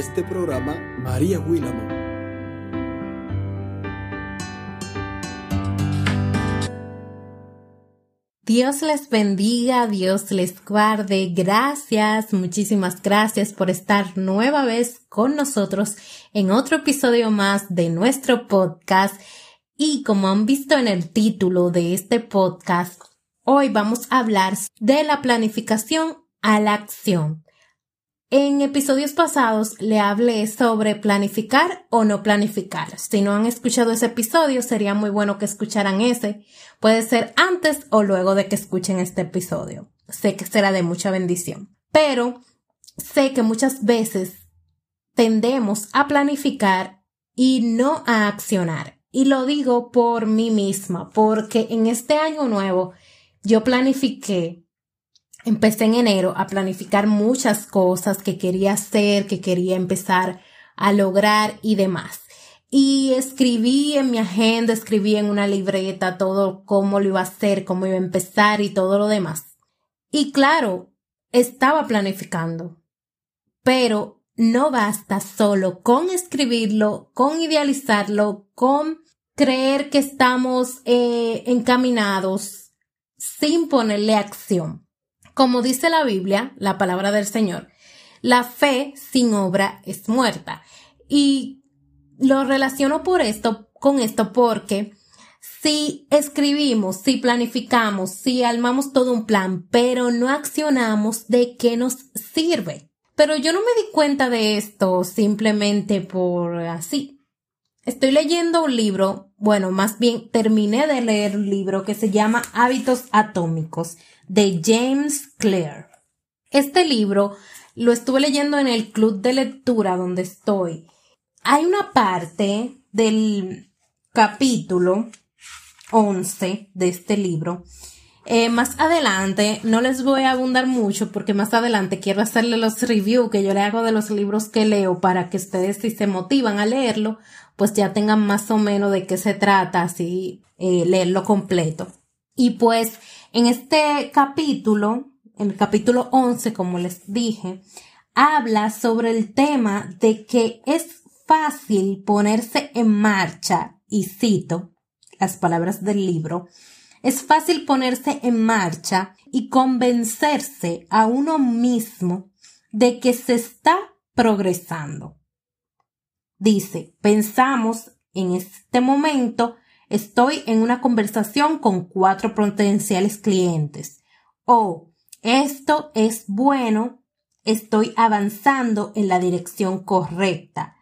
este programa, María Willamo. Dios les bendiga, Dios les guarde. Gracias, muchísimas gracias por estar nueva vez con nosotros en otro episodio más de nuestro podcast. Y como han visto en el título de este podcast, hoy vamos a hablar de la planificación a la acción. En episodios pasados le hablé sobre planificar o no planificar. Si no han escuchado ese episodio, sería muy bueno que escucharan ese. Puede ser antes o luego de que escuchen este episodio. Sé que será de mucha bendición. Pero sé que muchas veces tendemos a planificar y no a accionar. Y lo digo por mí misma, porque en este año nuevo yo planifiqué empecé en enero a planificar muchas cosas que quería hacer, que quería empezar a lograr y demás. Y escribí en mi agenda, escribí en una libreta todo cómo lo iba a hacer, cómo iba a empezar y todo lo demás. Y claro, estaba planificando, pero no basta solo con escribirlo, con idealizarlo, con creer que estamos eh, encaminados sin ponerle acción. Como dice la Biblia, la palabra del Señor, la fe sin obra es muerta. Y lo relaciono por esto, con esto porque si escribimos, si planificamos, si armamos todo un plan, pero no accionamos, ¿de qué nos sirve? Pero yo no me di cuenta de esto simplemente por así. Estoy leyendo un libro, bueno, más bien terminé de leer un libro que se llama Hábitos Atómicos de James Clear. Este libro lo estuve leyendo en el club de lectura donde estoy. Hay una parte del capítulo 11 de este libro. Eh, más adelante, no les voy a abundar mucho porque más adelante quiero hacerle los reviews que yo le hago de los libros que leo para que ustedes si se motivan a leerlo, pues ya tengan más o menos de qué se trata, así eh, leerlo completo. Y pues en este capítulo, en el capítulo 11, como les dije, habla sobre el tema de que es fácil ponerse en marcha, y cito las palabras del libro, es fácil ponerse en marcha y convencerse a uno mismo de que se está progresando. Dice, pensamos en este momento estoy en una conversación con cuatro potenciales clientes. O esto es bueno, estoy avanzando en la dirección correcta.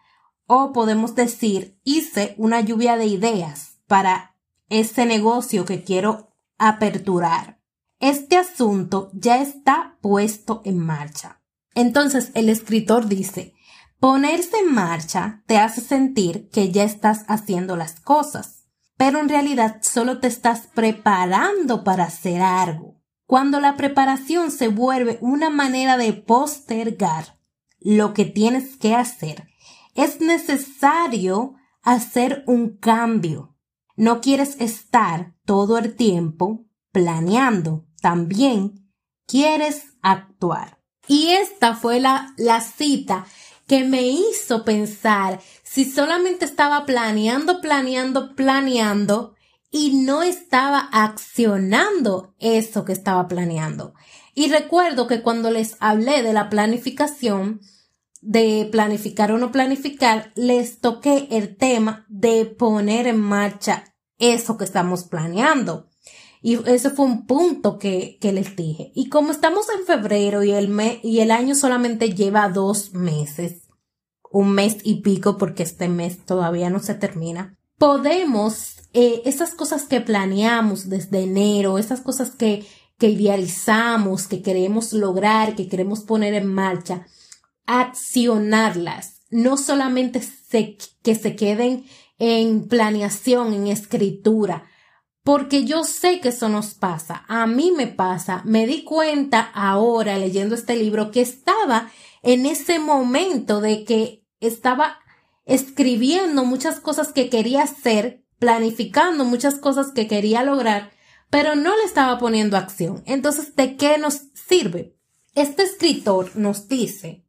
O podemos decir, hice una lluvia de ideas para ese negocio que quiero aperturar. Este asunto ya está puesto en marcha. Entonces el escritor dice, ponerse en marcha te hace sentir que ya estás haciendo las cosas pero en realidad solo te estás preparando para hacer algo. Cuando la preparación se vuelve una manera de postergar lo que tienes que hacer, es necesario hacer un cambio. No quieres estar todo el tiempo planeando, también quieres actuar. Y esta fue la, la cita que me hizo pensar si solamente estaba planeando, planeando, planeando y no estaba accionando eso que estaba planeando. Y recuerdo que cuando les hablé de la planificación, de planificar o no planificar, les toqué el tema de poner en marcha eso que estamos planeando. Y ese fue un punto que, que les dije. Y como estamos en febrero y el, me, y el año solamente lleva dos meses, un mes y pico porque este mes todavía no se termina. Podemos, eh, esas cosas que planeamos desde enero, esas cosas que, que idealizamos, que queremos lograr, que queremos poner en marcha, accionarlas, no solamente que se queden en planeación, en escritura, porque yo sé que eso nos pasa, a mí me pasa, me di cuenta ahora leyendo este libro que estaba en ese momento de que estaba escribiendo muchas cosas que quería hacer, planificando muchas cosas que quería lograr, pero no le estaba poniendo acción. Entonces, ¿de qué nos sirve? Este escritor nos dice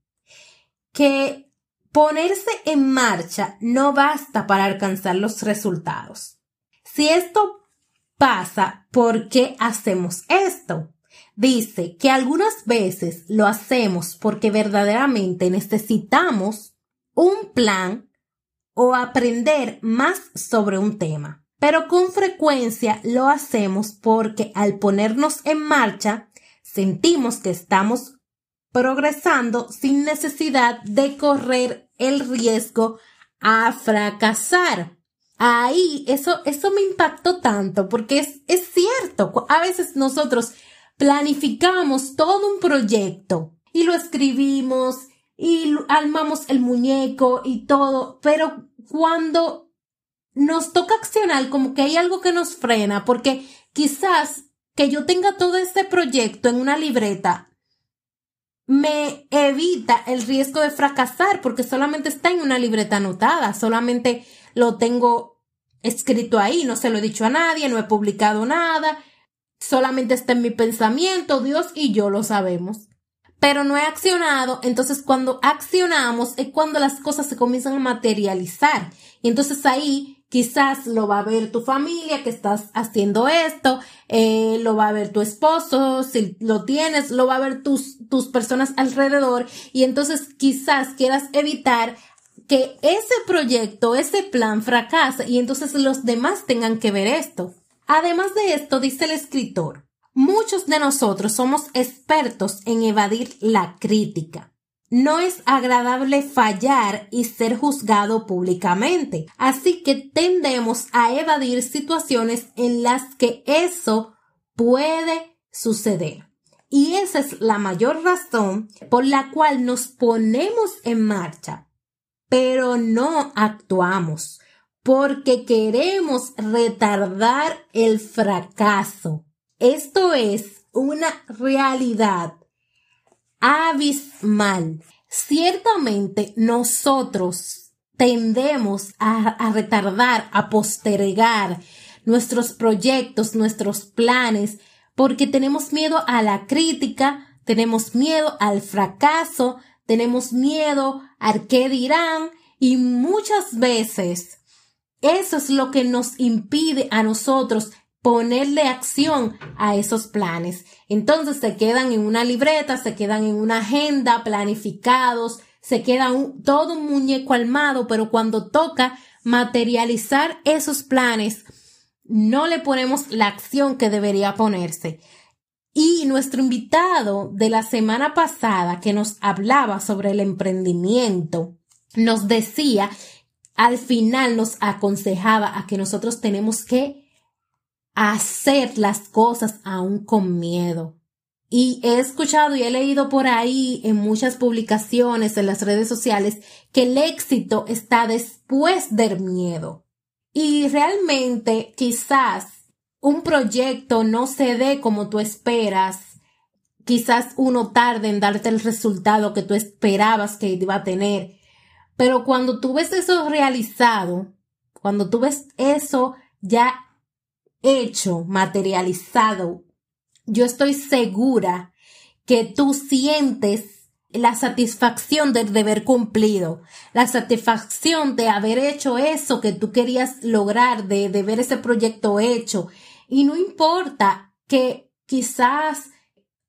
que ponerse en marcha no basta para alcanzar los resultados. Si esto pasa, ¿por qué hacemos esto? Dice que algunas veces lo hacemos porque verdaderamente necesitamos un plan o aprender más sobre un tema. Pero con frecuencia lo hacemos porque al ponernos en marcha sentimos que estamos progresando sin necesidad de correr el riesgo a fracasar. Ahí, eso, eso me impactó tanto porque es, es cierto. A veces nosotros planificamos todo un proyecto y lo escribimos y armamos el muñeco y todo, pero cuando nos toca accionar, como que hay algo que nos frena, porque quizás que yo tenga todo este proyecto en una libreta me evita el riesgo de fracasar porque solamente está en una libreta anotada, solamente lo tengo escrito ahí, no se lo he dicho a nadie, no he publicado nada, solamente está en mi pensamiento, Dios y yo lo sabemos. Pero no he accionado, entonces cuando accionamos es cuando las cosas se comienzan a materializar. Y entonces ahí quizás lo va a ver tu familia que estás haciendo esto, eh, lo va a ver tu esposo, si lo tienes, lo va a ver tus, tus personas alrededor y entonces quizás quieras evitar que ese proyecto, ese plan fracase y entonces los demás tengan que ver esto. Además de esto, dice el escritor, muchos de nosotros somos expertos en evadir la crítica. No es agradable fallar y ser juzgado públicamente, así que tendemos a evadir situaciones en las que eso puede suceder. Y esa es la mayor razón por la cual nos ponemos en marcha, pero no actuamos porque queremos retardar el fracaso. Esto es una realidad abismal. Ciertamente nosotros tendemos a, retardar, a postergar nuestros proyectos, nuestros planes, porque tenemos miedo a la crítica, tenemos miedo al fracaso, tenemos miedo al qué dirán y muchas veces eso es lo que nos impide a nosotros ponerle acción a esos planes. Entonces se quedan en una libreta, se quedan en una agenda, planificados, se queda todo un muñeco armado, pero cuando toca materializar esos planes, no le ponemos la acción que debería ponerse. Y nuestro invitado de la semana pasada que nos hablaba sobre el emprendimiento, nos decía al final nos aconsejaba a que nosotros tenemos que hacer las cosas aún con miedo. Y he escuchado y he leído por ahí en muchas publicaciones en las redes sociales que el éxito está después del miedo. Y realmente quizás un proyecto no se dé como tú esperas, quizás uno tarde en darte el resultado que tú esperabas que iba a tener, pero cuando tú ves eso realizado, cuando tú ves eso ya hecho, materializado, yo estoy segura que tú sientes la satisfacción del deber cumplido, la satisfacción de haber hecho eso que tú querías lograr, de, de ver ese proyecto hecho. Y no importa que quizás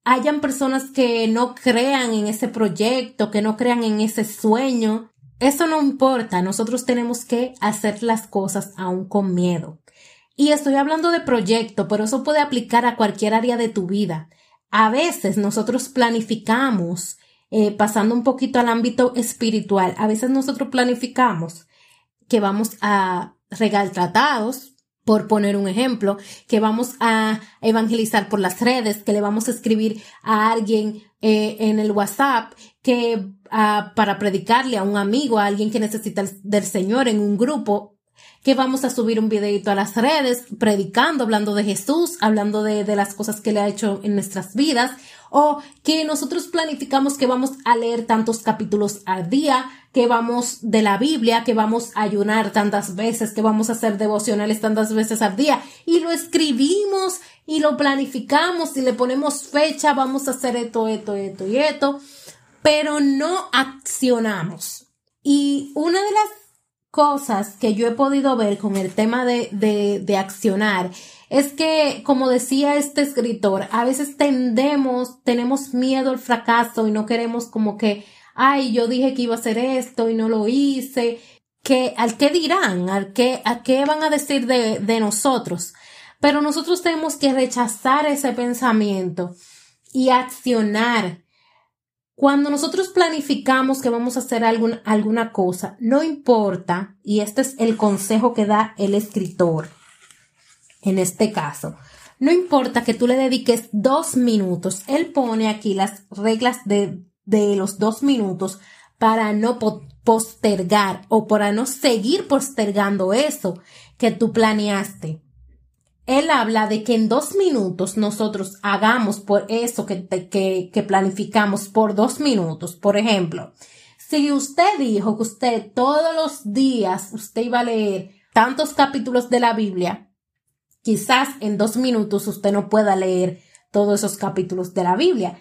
hayan personas que no crean en ese proyecto, que no crean en ese sueño, eso no importa, nosotros tenemos que hacer las cosas aún con miedo. Y estoy hablando de proyecto, pero eso puede aplicar a cualquier área de tu vida. A veces nosotros planificamos, eh, pasando un poquito al ámbito espiritual, a veces nosotros planificamos que vamos a regar tratados, por poner un ejemplo, que vamos a evangelizar por las redes, que le vamos a escribir a alguien eh, en el WhatsApp, que para predicarle a un amigo, a alguien que necesita del Señor en un grupo, que vamos a subir un videito a las redes predicando, hablando de Jesús, hablando de, de las cosas que le ha hecho en nuestras vidas, o que nosotros planificamos que vamos a leer tantos capítulos al día, que vamos de la Biblia, que vamos a ayunar tantas veces, que vamos a hacer devocionales tantas veces al día, y lo escribimos y lo planificamos y le ponemos fecha, vamos a hacer esto, esto, esto y esto, pero no accionamos. Y una de las cosas que yo he podido ver con el tema de, de, de accionar es que, como decía este escritor, a veces tendemos, tenemos miedo al fracaso y no queremos como que, ay, yo dije que iba a hacer esto y no lo hice, que, al qué dirán, al qué, a qué van a decir de, de nosotros. Pero nosotros tenemos que rechazar ese pensamiento y accionar. Cuando nosotros planificamos que vamos a hacer alguna cosa, no importa, y este es el consejo que da el escritor en este caso, no importa que tú le dediques dos minutos, él pone aquí las reglas de, de los dos minutos para no postergar o para no seguir postergando eso que tú planeaste él habla de que en dos minutos nosotros hagamos por eso que, que, que planificamos por dos minutos. Por ejemplo, si usted dijo que usted todos los días usted iba a leer tantos capítulos de la Biblia, quizás en dos minutos usted no pueda leer todos esos capítulos de la Biblia.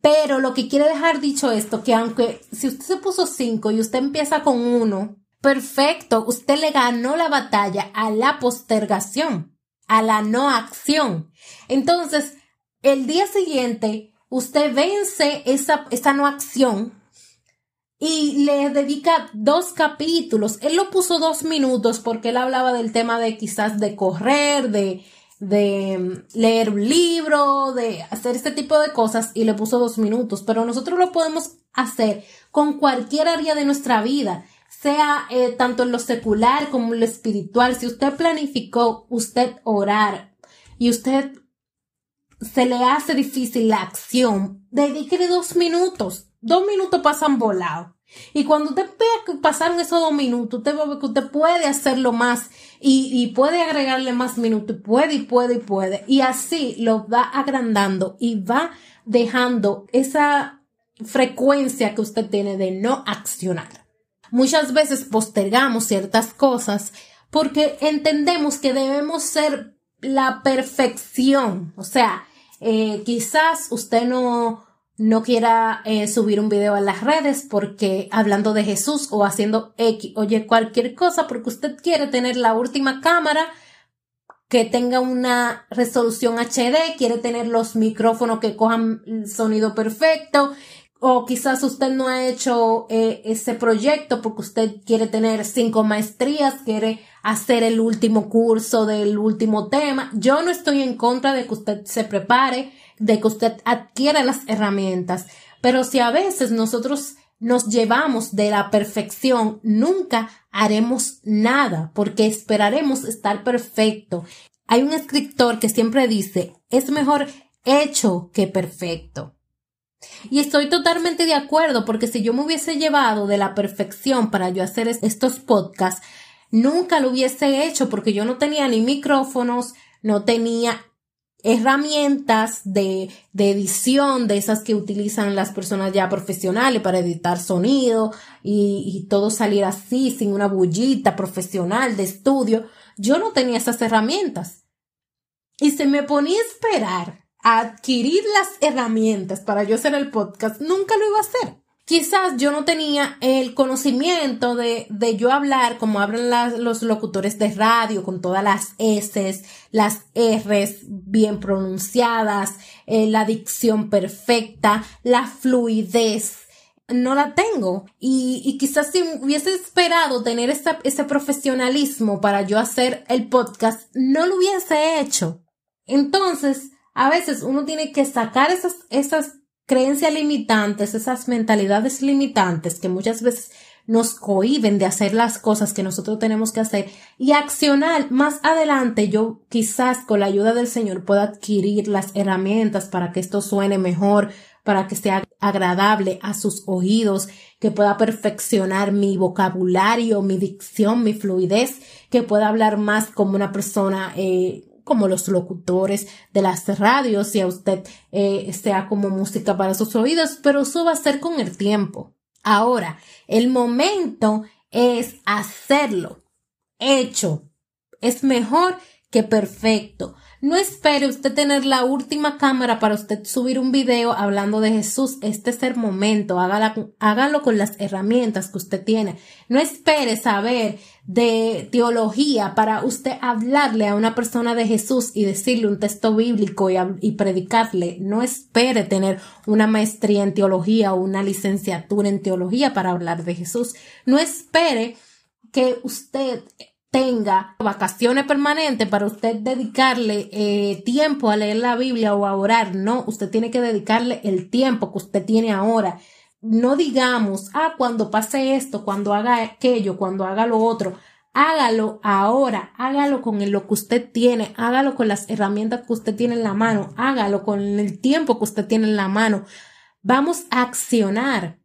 Pero lo que quiere dejar dicho esto, que aunque si usted se puso cinco y usted empieza con uno, perfecto, usted le ganó la batalla a la postergación a la no acción. Entonces, el día siguiente, usted vence esa, esa no acción y le dedica dos capítulos. Él lo puso dos minutos porque él hablaba del tema de quizás de correr, de, de mm, leer un libro, de hacer este tipo de cosas y le puso dos minutos. Pero nosotros lo podemos hacer con cualquier área de nuestra vida sea eh, tanto en lo secular como en lo espiritual, si usted planificó usted orar y usted se le hace difícil la acción, dedíquele dos minutos. Dos minutos pasan volado. Y cuando usted vea que pasaron esos dos minutos, usted va a ver que usted puede hacerlo más y, y puede agregarle más minutos, puede y puede y puede. Y así lo va agrandando y va dejando esa frecuencia que usted tiene de no accionar. Muchas veces postergamos ciertas cosas porque entendemos que debemos ser la perfección. O sea, eh, quizás usted no, no quiera eh, subir un video a las redes porque hablando de Jesús o haciendo X, oye, cualquier cosa porque usted quiere tener la última cámara que tenga una resolución HD, quiere tener los micrófonos que cojan el sonido perfecto, o quizás usted no ha hecho eh, ese proyecto porque usted quiere tener cinco maestrías, quiere hacer el último curso del último tema. Yo no estoy en contra de que usted se prepare, de que usted adquiera las herramientas, pero si a veces nosotros nos llevamos de la perfección, nunca haremos nada porque esperaremos estar perfecto. Hay un escritor que siempre dice, es mejor hecho que perfecto. Y estoy totalmente de acuerdo porque si yo me hubiese llevado de la perfección para yo hacer estos podcasts, nunca lo hubiese hecho porque yo no tenía ni micrófonos, no tenía herramientas de, de edición de esas que utilizan las personas ya profesionales para editar sonido y, y todo salir así sin una bullita profesional de estudio. Yo no tenía esas herramientas. Y se me ponía a esperar adquirir las herramientas para yo hacer el podcast, nunca lo iba a hacer. Quizás yo no tenía el conocimiento de, de yo hablar como hablan los locutores de radio, con todas las S, las R's bien pronunciadas, eh, la dicción perfecta, la fluidez no la tengo. Y, y, quizás si hubiese esperado tener ese profesionalismo para yo hacer el podcast, no lo hubiese hecho. Entonces, a veces uno tiene que sacar esas, esas creencias limitantes, esas mentalidades limitantes que muchas veces nos cohiben de hacer las cosas que nosotros tenemos que hacer y accionar. Más adelante yo quizás con la ayuda del Señor pueda adquirir las herramientas para que esto suene mejor, para que sea agradable a sus oídos, que pueda perfeccionar mi vocabulario, mi dicción, mi fluidez, que pueda hablar más como una persona eh, como los locutores de las radios, si a usted eh, sea como música para sus oídos, pero eso va a ser con el tiempo. Ahora, el momento es hacerlo, hecho. Es mejor que perfecto. No espere usted tener la última cámara para usted subir un video hablando de Jesús. Este es el momento. hágalo con las herramientas que usted tiene. No espere saber de teología para usted hablarle a una persona de Jesús y decirle un texto bíblico y, y predicarle. No espere tener una maestría en teología o una licenciatura en teología para hablar de Jesús. No espere que usted tenga vacaciones permanentes para usted dedicarle eh, tiempo a leer la Biblia o a orar. No, usted tiene que dedicarle el tiempo que usted tiene ahora. No digamos, ah, cuando pase esto, cuando haga aquello, cuando haga lo otro. Hágalo ahora, hágalo con lo que usted tiene, hágalo con las herramientas que usted tiene en la mano, hágalo con el tiempo que usted tiene en la mano. Vamos a accionar,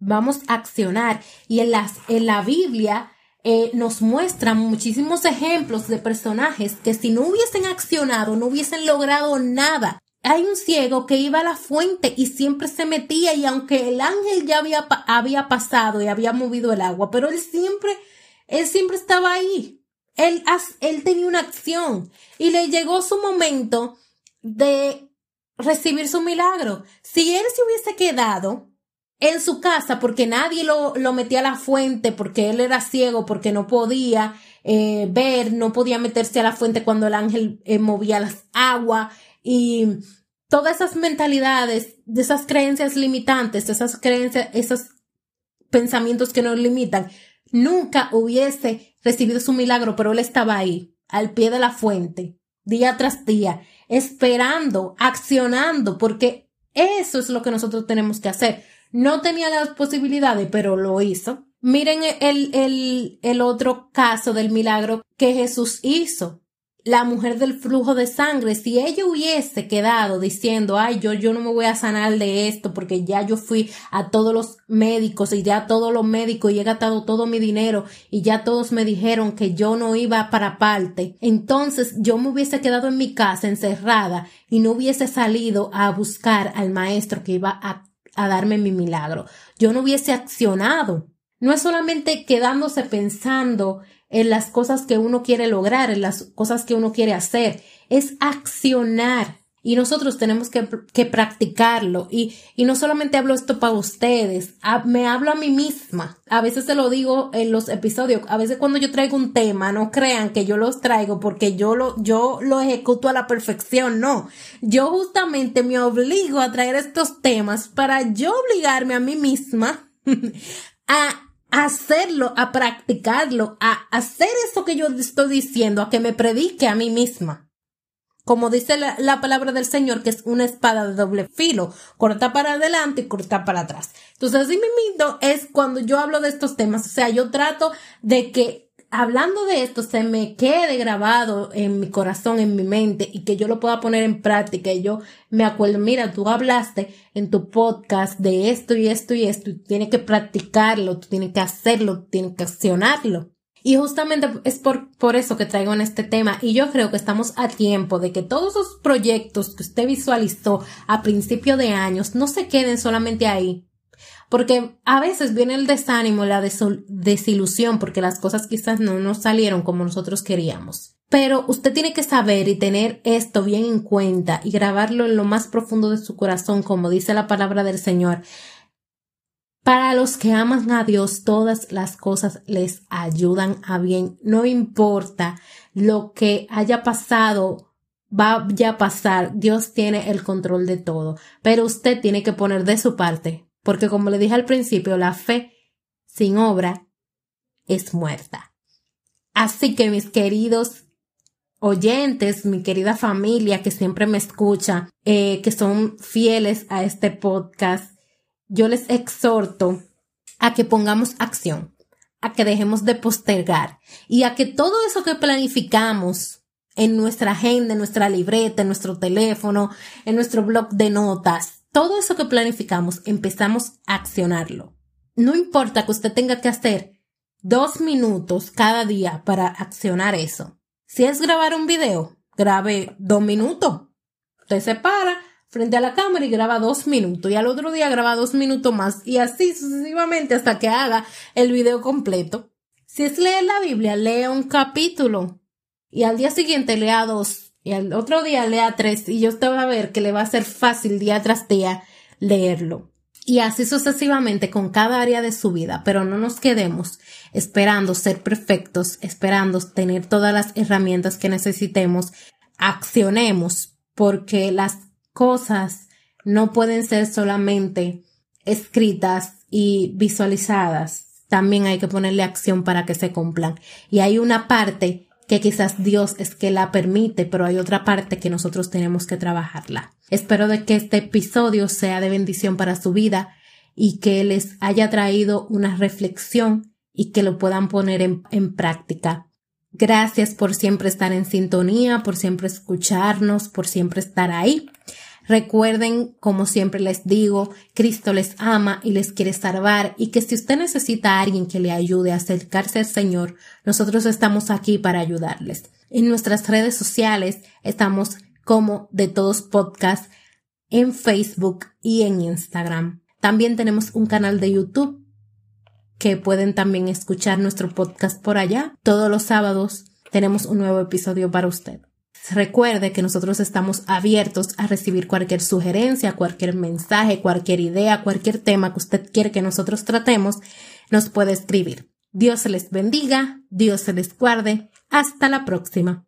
vamos a accionar. Y en, las, en la Biblia eh, nos muestran muchísimos ejemplos de personajes que si no hubiesen accionado, no hubiesen logrado nada. Hay un ciego que iba a la fuente y siempre se metía y aunque el ángel ya había, había pasado y había movido el agua, pero él siempre, él siempre estaba ahí. Él, él tenía una acción y le llegó su momento de recibir su milagro. Si él se hubiese quedado en su casa porque nadie lo, lo metía a la fuente, porque él era ciego, porque no podía eh, ver, no podía meterse a la fuente cuando el ángel eh, movía las aguas y todas esas mentalidades, de esas creencias limitantes, de esas creencias, esos pensamientos que nos limitan, nunca hubiese recibido su milagro, pero él estaba ahí, al pie de la fuente, día tras día, esperando, accionando, porque eso es lo que nosotros tenemos que hacer. No tenía las posibilidades, pero lo hizo. Miren el, el, el otro caso del milagro que Jesús hizo. La mujer del flujo de sangre, si ella hubiese quedado diciendo, ay, yo, yo no me voy a sanar de esto porque ya yo fui a todos los médicos y ya todos los médicos y he gastado todo mi dinero y ya todos me dijeron que yo no iba para parte, entonces yo me hubiese quedado en mi casa encerrada y no hubiese salido a buscar al maestro que iba a a darme mi milagro. Yo no hubiese accionado. No es solamente quedándose pensando en las cosas que uno quiere lograr, en las cosas que uno quiere hacer, es accionar. Y nosotros tenemos que, que practicarlo. Y, y, no solamente hablo esto para ustedes, me hablo a mí misma. A veces se lo digo en los episodios. A veces cuando yo traigo un tema, no crean que yo los traigo porque yo lo, yo lo ejecuto a la perfección. No. Yo justamente me obligo a traer estos temas para yo obligarme a mí misma a hacerlo, a practicarlo, a hacer eso que yo estoy diciendo, a que me predique a mí misma como dice la, palabra del Señor, que es una espada de doble filo, corta para adelante y corta para atrás. Entonces, así mismo es cuando yo hablo de estos temas, o sea, yo trato de que hablando de esto se me quede grabado en mi corazón, en mi mente y que yo lo pueda poner en práctica y yo me acuerdo, mira, tú hablaste en tu podcast de esto y esto y esto y tienes que practicarlo, tú tienes que hacerlo, tienes que accionarlo. Y justamente es por, por eso que traigo en este tema y yo creo que estamos a tiempo de que todos los proyectos que usted visualizó a principio de años no se queden solamente ahí. Porque a veces viene el desánimo, la desilusión, porque las cosas quizás no nos salieron como nosotros queríamos. Pero usted tiene que saber y tener esto bien en cuenta y grabarlo en lo más profundo de su corazón, como dice la palabra del Señor. Para los que aman a Dios, todas las cosas les ayudan a bien. No importa lo que haya pasado, va a pasar. Dios tiene el control de todo. Pero usted tiene que poner de su parte. Porque como le dije al principio, la fe sin obra es muerta. Así que mis queridos oyentes, mi querida familia que siempre me escucha, eh, que son fieles a este podcast, yo les exhorto a que pongamos acción, a que dejemos de postergar y a que todo eso que planificamos en nuestra agenda, en nuestra libreta, en nuestro teléfono, en nuestro blog de notas, todo eso que planificamos empezamos a accionarlo. No importa que usted tenga que hacer dos minutos cada día para accionar eso. Si es grabar un video, grabe dos minutos. Usted se para frente a la cámara y graba dos minutos y al otro día graba dos minutos más y así sucesivamente hasta que haga el video completo. Si es leer la Biblia, lea un capítulo y al día siguiente lea dos y al otro día lea tres y yo usted va a ver que le va a ser fácil día tras día leerlo. Y así sucesivamente con cada área de su vida, pero no nos quedemos esperando ser perfectos, esperando tener todas las herramientas que necesitemos. Accionemos porque las cosas no pueden ser solamente escritas y visualizadas. También hay que ponerle acción para que se cumplan. Y hay una parte que quizás Dios es que la permite, pero hay otra parte que nosotros tenemos que trabajarla. Espero de que este episodio sea de bendición para su vida y que les haya traído una reflexión y que lo puedan poner en, en práctica. Gracias por siempre estar en sintonía, por siempre escucharnos, por siempre estar ahí. Recuerden, como siempre les digo, Cristo les ama y les quiere salvar y que si usted necesita a alguien que le ayude a acercarse al Señor, nosotros estamos aquí para ayudarles. En nuestras redes sociales estamos como de todos podcasts en Facebook y en Instagram. También tenemos un canal de YouTube que pueden también escuchar nuestro podcast por allá. Todos los sábados tenemos un nuevo episodio para usted. Recuerde que nosotros estamos abiertos a recibir cualquier sugerencia, cualquier mensaje, cualquier idea, cualquier tema que usted quiere que nosotros tratemos, nos puede escribir. Dios les bendiga, Dios se les guarde. Hasta la próxima.